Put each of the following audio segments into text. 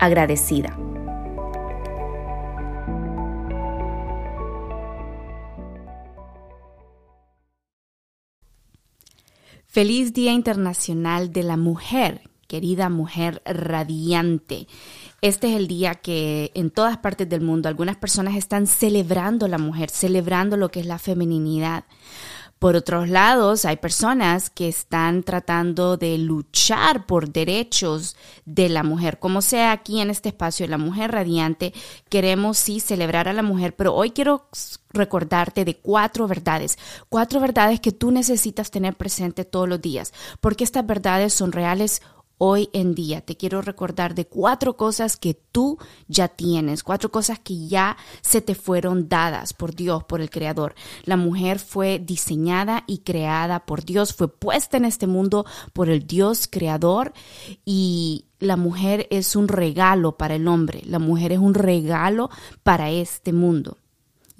agradecida. Feliz Día Internacional de la Mujer, querida mujer radiante. Este es el día que en todas partes del mundo algunas personas están celebrando la mujer, celebrando lo que es la feminidad. Por otros lados, hay personas que están tratando de luchar por derechos de la mujer. Como sea aquí en este espacio, la mujer radiante, queremos sí celebrar a la mujer, pero hoy quiero recordarte de cuatro verdades, cuatro verdades que tú necesitas tener presente todos los días, porque estas verdades son reales hoy en día. Te quiero recordar de cuatro cosas que tú ya tienes, cuatro cosas que ya se te fueron dadas por Dios, por el Creador. La mujer fue diseñada y creada por Dios, fue puesta en este mundo por el Dios Creador y la mujer es un regalo para el hombre, la mujer es un regalo para este mundo.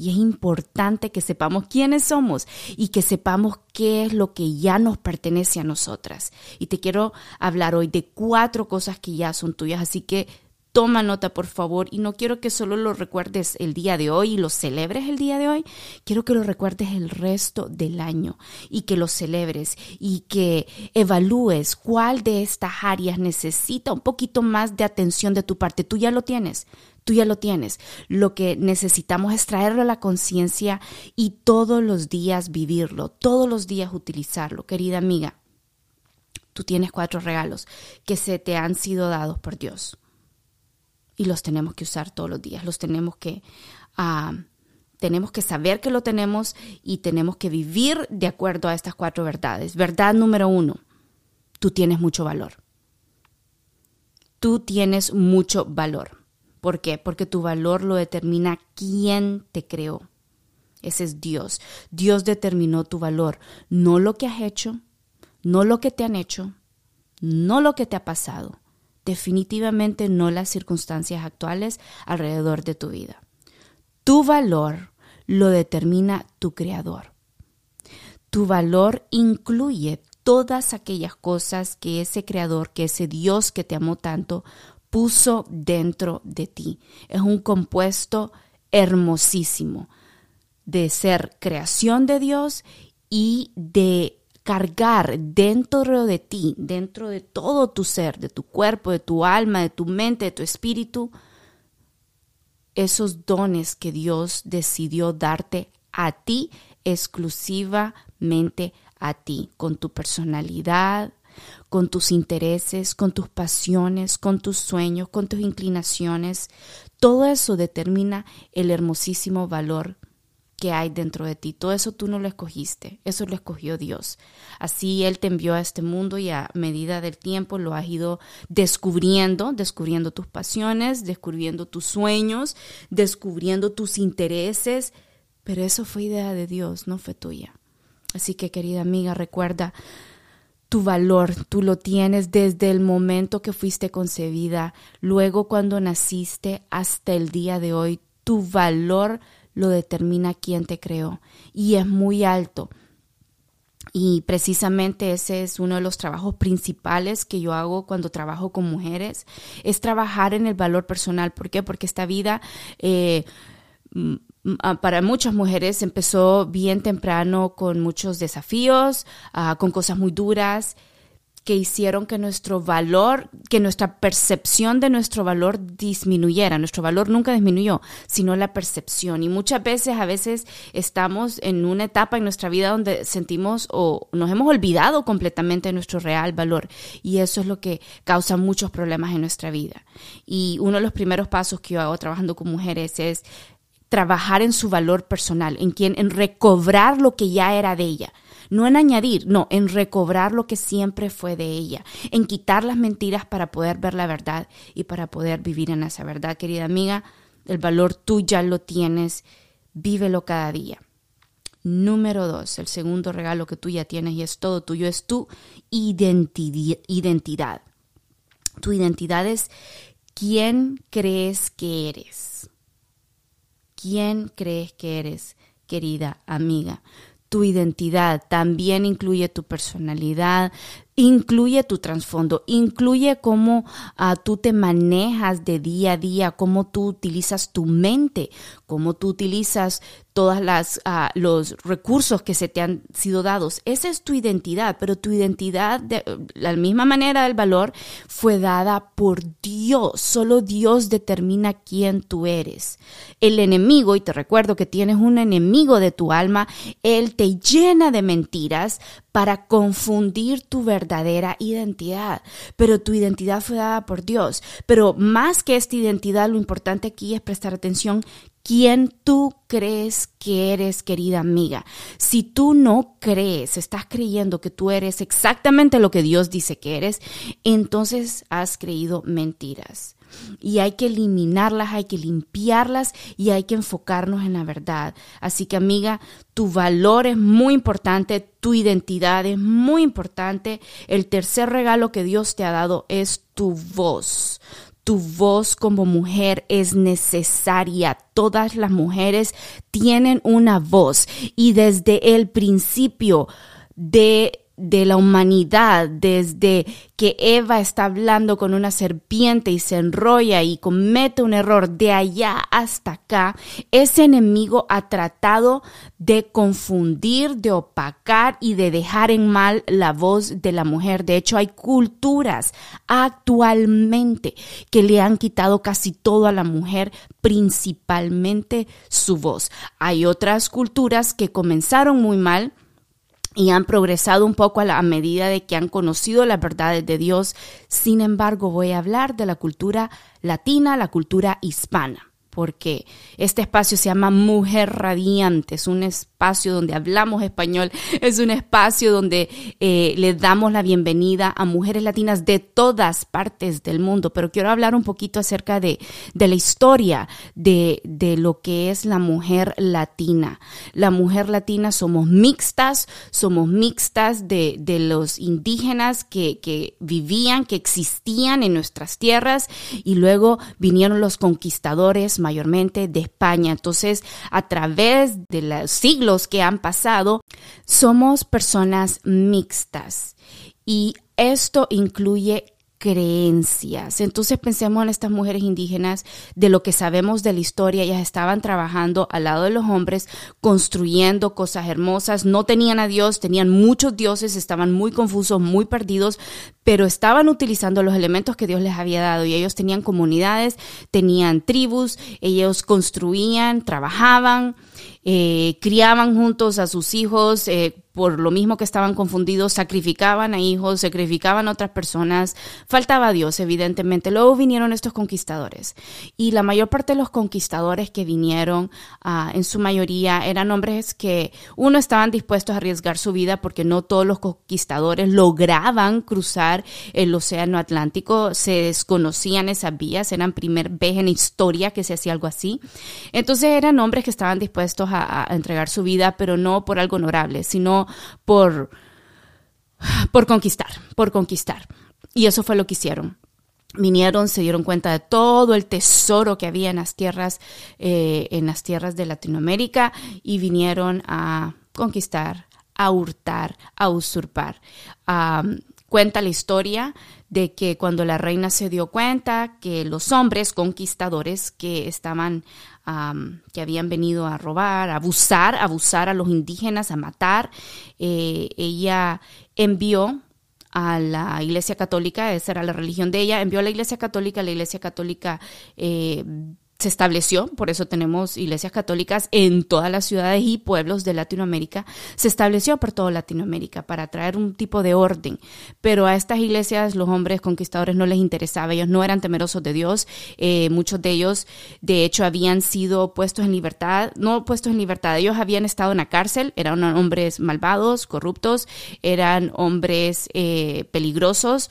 Y es importante que sepamos quiénes somos y que sepamos qué es lo que ya nos pertenece a nosotras. Y te quiero hablar hoy de cuatro cosas que ya son tuyas, así que toma nota por favor y no quiero que solo lo recuerdes el día de hoy y lo celebres el día de hoy, quiero que lo recuerdes el resto del año y que lo celebres y que evalúes cuál de estas áreas necesita un poquito más de atención de tu parte. Tú ya lo tienes, tú ya lo tienes. Lo que necesitamos es traerlo a la conciencia y todos los días vivirlo, todos los días utilizarlo, querida amiga. Tú tienes cuatro regalos que se te han sido dados por Dios. Y los tenemos que usar todos los días, los tenemos que... Ah, tenemos que saber que lo tenemos y tenemos que vivir de acuerdo a estas cuatro verdades. Verdad número uno, tú tienes mucho valor. Tú tienes mucho valor. ¿Por qué? Porque tu valor lo determina quién te creó. Ese es Dios. Dios determinó tu valor, no lo que has hecho, no lo que te han hecho, no lo que te ha pasado, definitivamente no las circunstancias actuales alrededor de tu vida. Tu valor lo determina tu creador. Tu valor incluye todas aquellas cosas que ese creador, que ese Dios que te amó tanto, puso dentro de ti. Es un compuesto hermosísimo de ser creación de Dios y de cargar dentro de ti, dentro de todo tu ser, de tu cuerpo, de tu alma, de tu mente, de tu espíritu, esos dones que Dios decidió darte a ti exclusivamente a ti, con tu personalidad, con tus intereses, con tus pasiones, con tus sueños, con tus inclinaciones. Todo eso determina el hermosísimo valor que hay dentro de ti. Todo eso tú no lo escogiste, eso lo escogió Dios. Así Él te envió a este mundo y a medida del tiempo lo has ido descubriendo, descubriendo tus pasiones, descubriendo tus sueños, descubriendo tus intereses, pero eso fue idea de Dios, no fue tuya. Así que querida amiga, recuerda, tu valor, tú lo tienes desde el momento que fuiste concebida, luego cuando naciste hasta el día de hoy, tu valor lo determina quien te creó y es muy alto. Y precisamente ese es uno de los trabajos principales que yo hago cuando trabajo con mujeres, es trabajar en el valor personal. ¿Por qué? Porque esta vida... Eh, para muchas mujeres empezó bien temprano con muchos desafíos, ah, con cosas muy duras que hicieron que nuestro valor, que nuestra percepción de nuestro valor disminuyera. Nuestro valor nunca disminuyó, sino la percepción. Y muchas veces, a veces estamos en una etapa en nuestra vida donde sentimos o nos hemos olvidado completamente de nuestro real valor. Y eso es lo que causa muchos problemas en nuestra vida. Y uno de los primeros pasos que yo hago trabajando con mujeres es trabajar en su valor personal, en quien, en recobrar lo que ya era de ella no en añadir, no, en recobrar lo que siempre fue de ella, en quitar las mentiras para poder ver la verdad y para poder vivir en esa verdad, querida amiga. El valor tú ya lo tienes, vívelo cada día. Número dos, el segundo regalo que tú ya tienes y es todo tuyo, es tu identidad. Tu identidad es quién crees que eres. ¿Quién crees que eres, querida amiga? Tu identidad, también incluye tu personalidad, incluye tu trasfondo, incluye cómo ah, tú te manejas de día a día, cómo tú utilizas tu mente, cómo tú utilizas todos uh, los recursos que se te han sido dados. Esa es tu identidad, pero tu identidad, de la misma manera del valor, fue dada por Dios. Solo Dios determina quién tú eres. El enemigo, y te recuerdo que tienes un enemigo de tu alma, él te llena de mentiras para confundir tu verdadera identidad. Pero tu identidad fue dada por Dios. Pero más que esta identidad, lo importante aquí es prestar atención quién tú crees que eres, querida amiga. Si tú no crees, estás creyendo que tú eres exactamente lo que Dios dice que eres, entonces has creído mentiras y hay que eliminarlas, hay que limpiarlas y hay que enfocarnos en la verdad. Así que amiga, tu valor es muy importante, tu identidad es muy importante. El tercer regalo que Dios te ha dado es tu voz. Tu voz como mujer es necesaria. Todas las mujeres tienen una voz y desde el principio de de la humanidad, desde que Eva está hablando con una serpiente y se enrolla y comete un error de allá hasta acá, ese enemigo ha tratado de confundir, de opacar y de dejar en mal la voz de la mujer. De hecho, hay culturas actualmente que le han quitado casi todo a la mujer, principalmente su voz. Hay otras culturas que comenzaron muy mal, y han progresado un poco a, la, medida de que han conocido las verdades de Dios. Sin embargo, voy a hablar de la cultura latina, la cultura hispana porque este espacio se llama Mujer Radiante, es un espacio donde hablamos español, es un espacio donde eh, le damos la bienvenida a mujeres latinas de todas partes del mundo, pero quiero hablar un poquito acerca de, de la historia de, de, lo que es la mujer latina. La mujer latina somos mixtas, somos mixtas de, de los indígenas que, que vivían, que existían en nuestras tierras y luego vinieron los conquistadores mayormente de España. Entonces, a través de los siglos que han pasado, somos personas mixtas y esto incluye creencias. Entonces pensemos en estas mujeres indígenas, de lo que sabemos de la historia, ellas estaban trabajando al lado de los hombres, construyendo cosas hermosas, no tenían a Dios, tenían muchos dioses, estaban muy confusos, muy perdidos, pero estaban utilizando los elementos que Dios les había dado y ellos tenían comunidades, tenían tribus, ellos construían, trabajaban, eh, criaban juntos a sus hijos, eh, por lo mismo que estaban confundidos, sacrificaban a hijos, sacrificaban a otras personas, faltaba Dios, evidentemente. Luego vinieron estos conquistadores y la mayor parte de los conquistadores que vinieron, ah, en su mayoría, eran hombres que, uno, estaban dispuestos a arriesgar su vida porque no todos los conquistadores lograban cruzar el océano Atlántico, se desconocían esas vías, eran primer vez en historia que se hacía algo así. Entonces eran hombres que estaban dispuestos a entregar su vida, pero no por algo honorable, sino por, por conquistar, por conquistar. Y eso fue lo que hicieron. Vinieron, se dieron cuenta de todo el tesoro que había en las tierras, eh, en las tierras de Latinoamérica y vinieron a conquistar, a hurtar, a usurpar. Cuenta la historia de que cuando la reina se dio cuenta que los hombres conquistadores que estaban, que habían venido a robar, a abusar, abusar a los indígenas, a matar, eh, ella envió a la Iglesia Católica, esa era la religión de ella, envió a la Iglesia Católica, la Iglesia Católica eh, se estableció, por eso tenemos iglesias católicas en todas las ciudades y pueblos de Latinoamérica, se estableció por toda Latinoamérica para traer un tipo de orden, pero a estas iglesias los hombres conquistadores no les interesaba, ellos no eran temerosos de Dios, eh, muchos de ellos de hecho habían sido puestos en libertad, no puestos en libertad, ellos habían estado en la cárcel, eran hombres malvados, corruptos, eran hombres eh, peligrosos,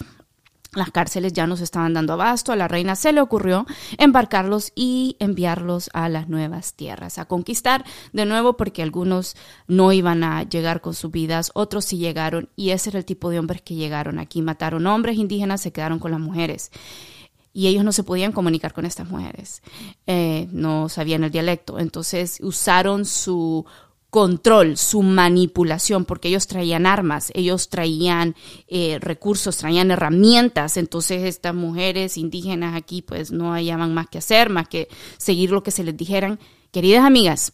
las cárceles ya nos estaban dando abasto, a la reina se le ocurrió embarcarlos y enviarlos a las nuevas tierras, a conquistar de nuevo porque algunos no iban a llegar con sus vidas, otros sí llegaron y ese era el tipo de hombres que llegaron aquí, mataron hombres indígenas, se quedaron con las mujeres y ellos no se podían comunicar con estas mujeres, eh, no sabían el dialecto, entonces usaron su control, su manipulación, porque ellos traían armas, ellos traían eh, recursos, traían herramientas, entonces estas mujeres indígenas aquí pues no hallaban más que hacer, más que seguir lo que se les dijeran. Queridas amigas,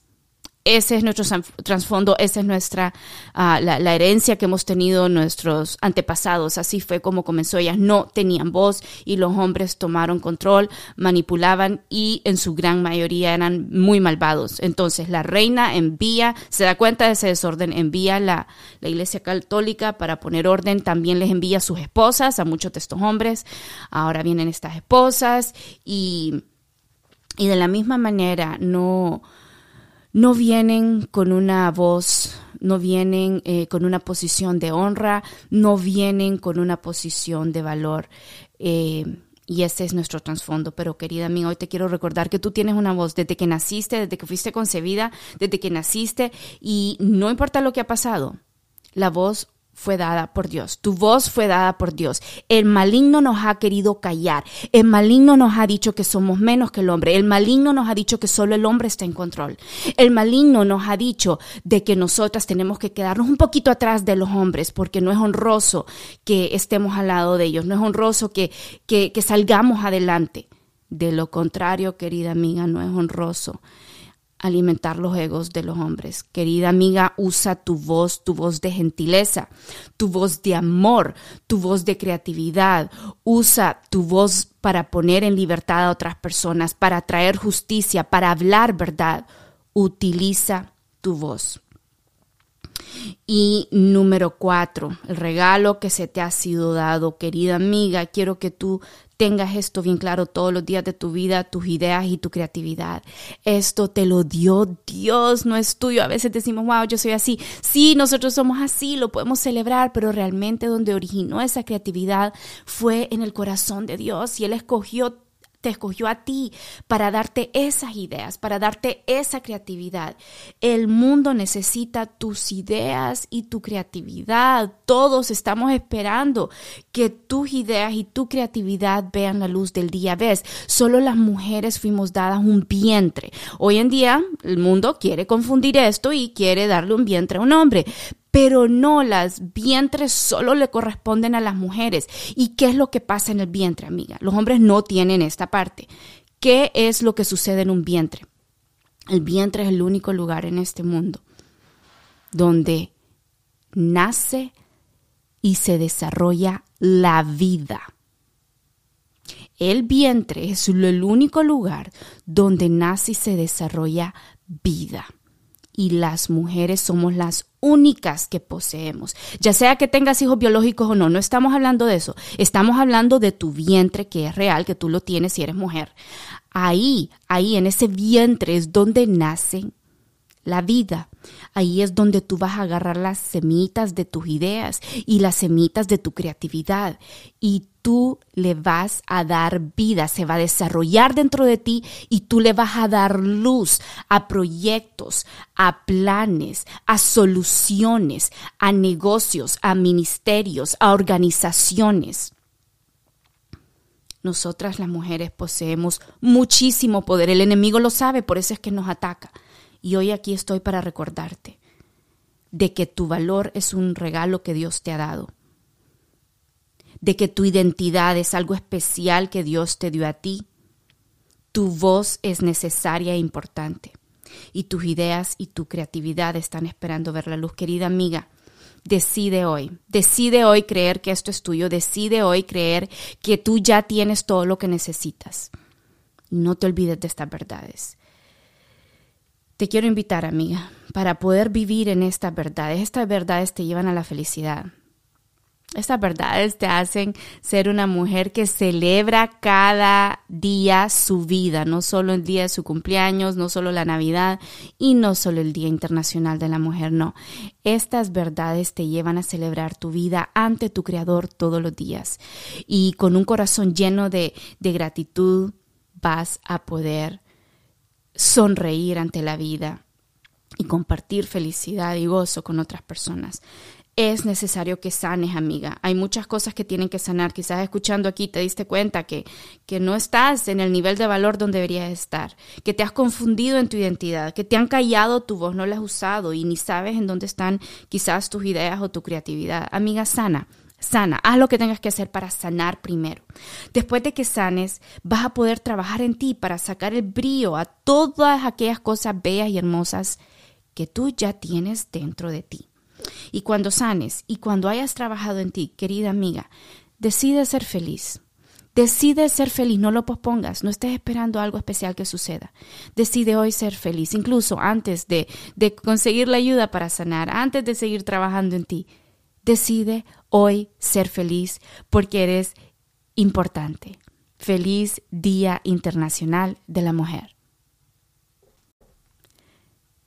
ese es nuestro trasfondo, esa es nuestra, ah, la, herencia que hemos tenido nuestros antepasados. Así fue como comenzó. Ellas no tenían voz y los hombres tomaron control, manipulaban y en su gran mayoría eran muy malvados. Entonces la reina envía, se da cuenta de ese desorden, envía la, la iglesia católica para poner orden. También les envía a sus esposas, a muchos de estos hombres. Ahora vienen estas esposas y, y de la misma manera no no vienen con una voz, no vienen eh, con una posición de honra, no vienen con una posición de valor. Eh, y ese es nuestro trasfondo. Pero querida mía, hoy te quiero recordar que tú tienes una voz desde que naciste, desde que fuiste concebida, desde que naciste, y no importa lo que ha pasado, la voz fue dada por Dios, tu voz fue dada por Dios. El maligno nos ha querido callar, el maligno nos ha dicho que somos menos que el hombre, el maligno nos ha dicho que solo el hombre está en control, el maligno nos ha dicho de que nosotras tenemos que quedarnos un poquito atrás de los hombres porque no es honroso que estemos al lado de ellos, no es honroso que, que, que salgamos adelante. De lo contrario, querida amiga, no es honroso alimentar los egos de los hombres. Querida amiga, usa tu voz, tu voz de gentileza, tu voz de amor, tu voz de creatividad. Usa tu voz para poner en libertad a otras personas, para traer justicia, para hablar verdad. Utiliza tu voz. Y número cuatro, el regalo que se te ha sido dado, querida amiga, quiero que tú tengas esto bien claro todos los días de tu vida, tus ideas y tu creatividad. Esto te lo dio Dios, no es tuyo. A veces decimos, wow, yo soy así. Sí, nosotros somos así, lo podemos celebrar, pero realmente donde originó esa creatividad fue en el corazón de Dios y Él escogió escogió a ti para darte esas ideas, para darte esa creatividad. El mundo necesita tus ideas y tu creatividad. Todos estamos esperando que tus ideas y tu creatividad vean la luz del día. Ves, solo las mujeres fuimos dadas un vientre. Hoy en día el mundo quiere confundir esto y quiere darle un vientre a un hombre, pero no, las vientres solo le corresponden a las mujeres. ¿Y qué es lo que pasa en el vientre, amiga? Los hombres no tienen esta parte. ¿Qué es lo que sucede en un vientre? El vientre es el único lugar en este mundo donde nace y se desarrolla la vida. El vientre es el único lugar donde nace y se desarrolla vida y las mujeres somos las únicas que poseemos. Ya sea que tengas hijos biológicos o no, no estamos hablando de eso. Estamos hablando de tu vientre que es real, que tú lo tienes si eres mujer. Ahí, ahí en ese vientre es donde nacen la vida. Ahí es donde tú vas a agarrar las semitas de tus ideas y las semitas de tu creatividad y tú le vas a dar vida, se va a desarrollar dentro de ti y tú le vas a dar luz a proyectos, a planes, a soluciones, a negocios, a ministerios, a organizaciones. Nosotras las mujeres poseemos muchísimo poder, el enemigo lo sabe, por eso es que nos ataca. Y hoy aquí estoy para recordarte de que tu valor es un regalo que Dios te ha dado, de que tu identidad es algo especial que Dios te dio a ti. Tu voz es necesaria e importante y tus ideas y tu creatividad están esperando ver la luz. Querida amiga, decide hoy, decide hoy creer que esto es tuyo, decide hoy creer que tú ya tienes todo lo que necesitas. No te olvides de estas verdades. Te quiero invitar, amiga, para poder vivir en estas verdades. Estas verdades te llevan a la felicidad. Estas verdades te hacen ser una mujer que celebra cada día su vida, no solo el día de su cumpleaños, no solo la Navidad y no solo el Día Internacional de la Mujer, no. Estas verdades te llevan a celebrar tu vida ante tu Creador todos los días. Y con un corazón lleno de, de gratitud vas a poder sonreír ante la vida y compartir felicidad y gozo con otras personas es necesario que sanes, amiga. Hay muchas cosas que tienen que sanar. Quizás escuchando aquí te diste cuenta que, que no estás en el nivel de valor donde deberías estar, que te has confundido en tu identidad, que te han callado tu voz, no la has usado y ni sabes en dónde están quizás tus ideas o tu creatividad. Amiga, sana. Sana, haz lo que tengas que hacer para sanar primero. Después de que sanes, vas a poder trabajar en ti para sacar el brillo a todas aquellas cosas bellas y hermosas que tú ya tienes dentro de ti. Y cuando sanes y cuando hayas trabajado en ti, querida amiga, decide ser feliz. Decide ser feliz, no lo pospongas, no estés esperando algo especial que suceda. Decide hoy ser feliz, incluso antes de, de conseguir la ayuda para sanar, antes de seguir trabajando en ti. Decide hoy ser feliz porque eres importante. Feliz Día Internacional de la Mujer.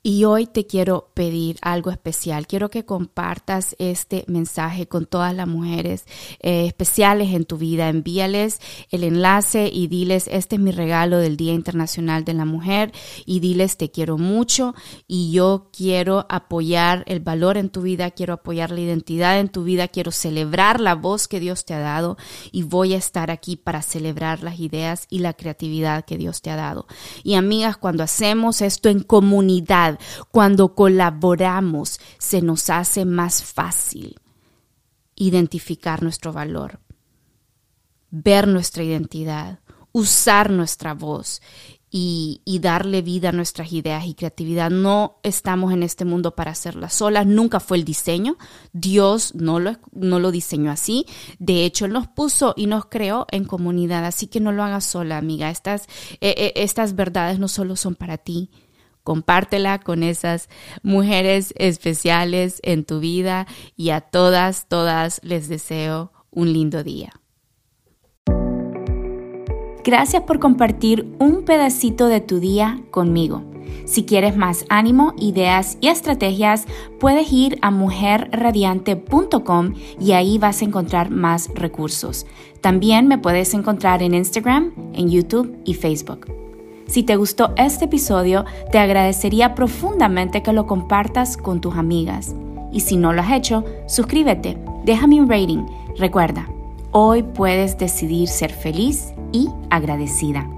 Y hoy te quiero pedir algo especial. Quiero que compartas este mensaje con todas las mujeres eh, especiales en tu vida. Envíales el enlace y diles, este es mi regalo del Día Internacional de la Mujer. Y diles, te quiero mucho y yo quiero apoyar el valor en tu vida, quiero apoyar la identidad en tu vida, quiero celebrar la voz que Dios te ha dado y voy a estar aquí para celebrar las ideas y la creatividad que Dios te ha dado. Y amigas, cuando hacemos esto en comunidad, cuando colaboramos, se nos hace más fácil identificar nuestro valor, ver nuestra identidad, usar nuestra voz y, darle vida a nuestras ideas y creatividad. No estamos en este mundo para hacerlas solas, nunca fue el diseño, Dios no lo, no lo diseñó así, de hecho Él nos puso y nos creó en comunidad, así que no lo hagas sola, amiga. Estas, eh, eh, estas verdades no solo son para ti, compártela con esas mujeres especiales en tu vida y a todas, todas les deseo un lindo día. Gracias por compartir un pedacito de tu día conmigo. Si quieres más ánimo, ideas y estrategias, puedes ir a mujerradiante.com y ahí vas a encontrar más recursos. También me puedes encontrar en Instagram, en YouTube y Facebook. Si te gustó este episodio, te agradecería profundamente que lo compartas con tus amigas. Y si no lo has hecho, suscríbete, déjame un rating. Recuerda, hoy puedes decidir ser feliz y agradecida.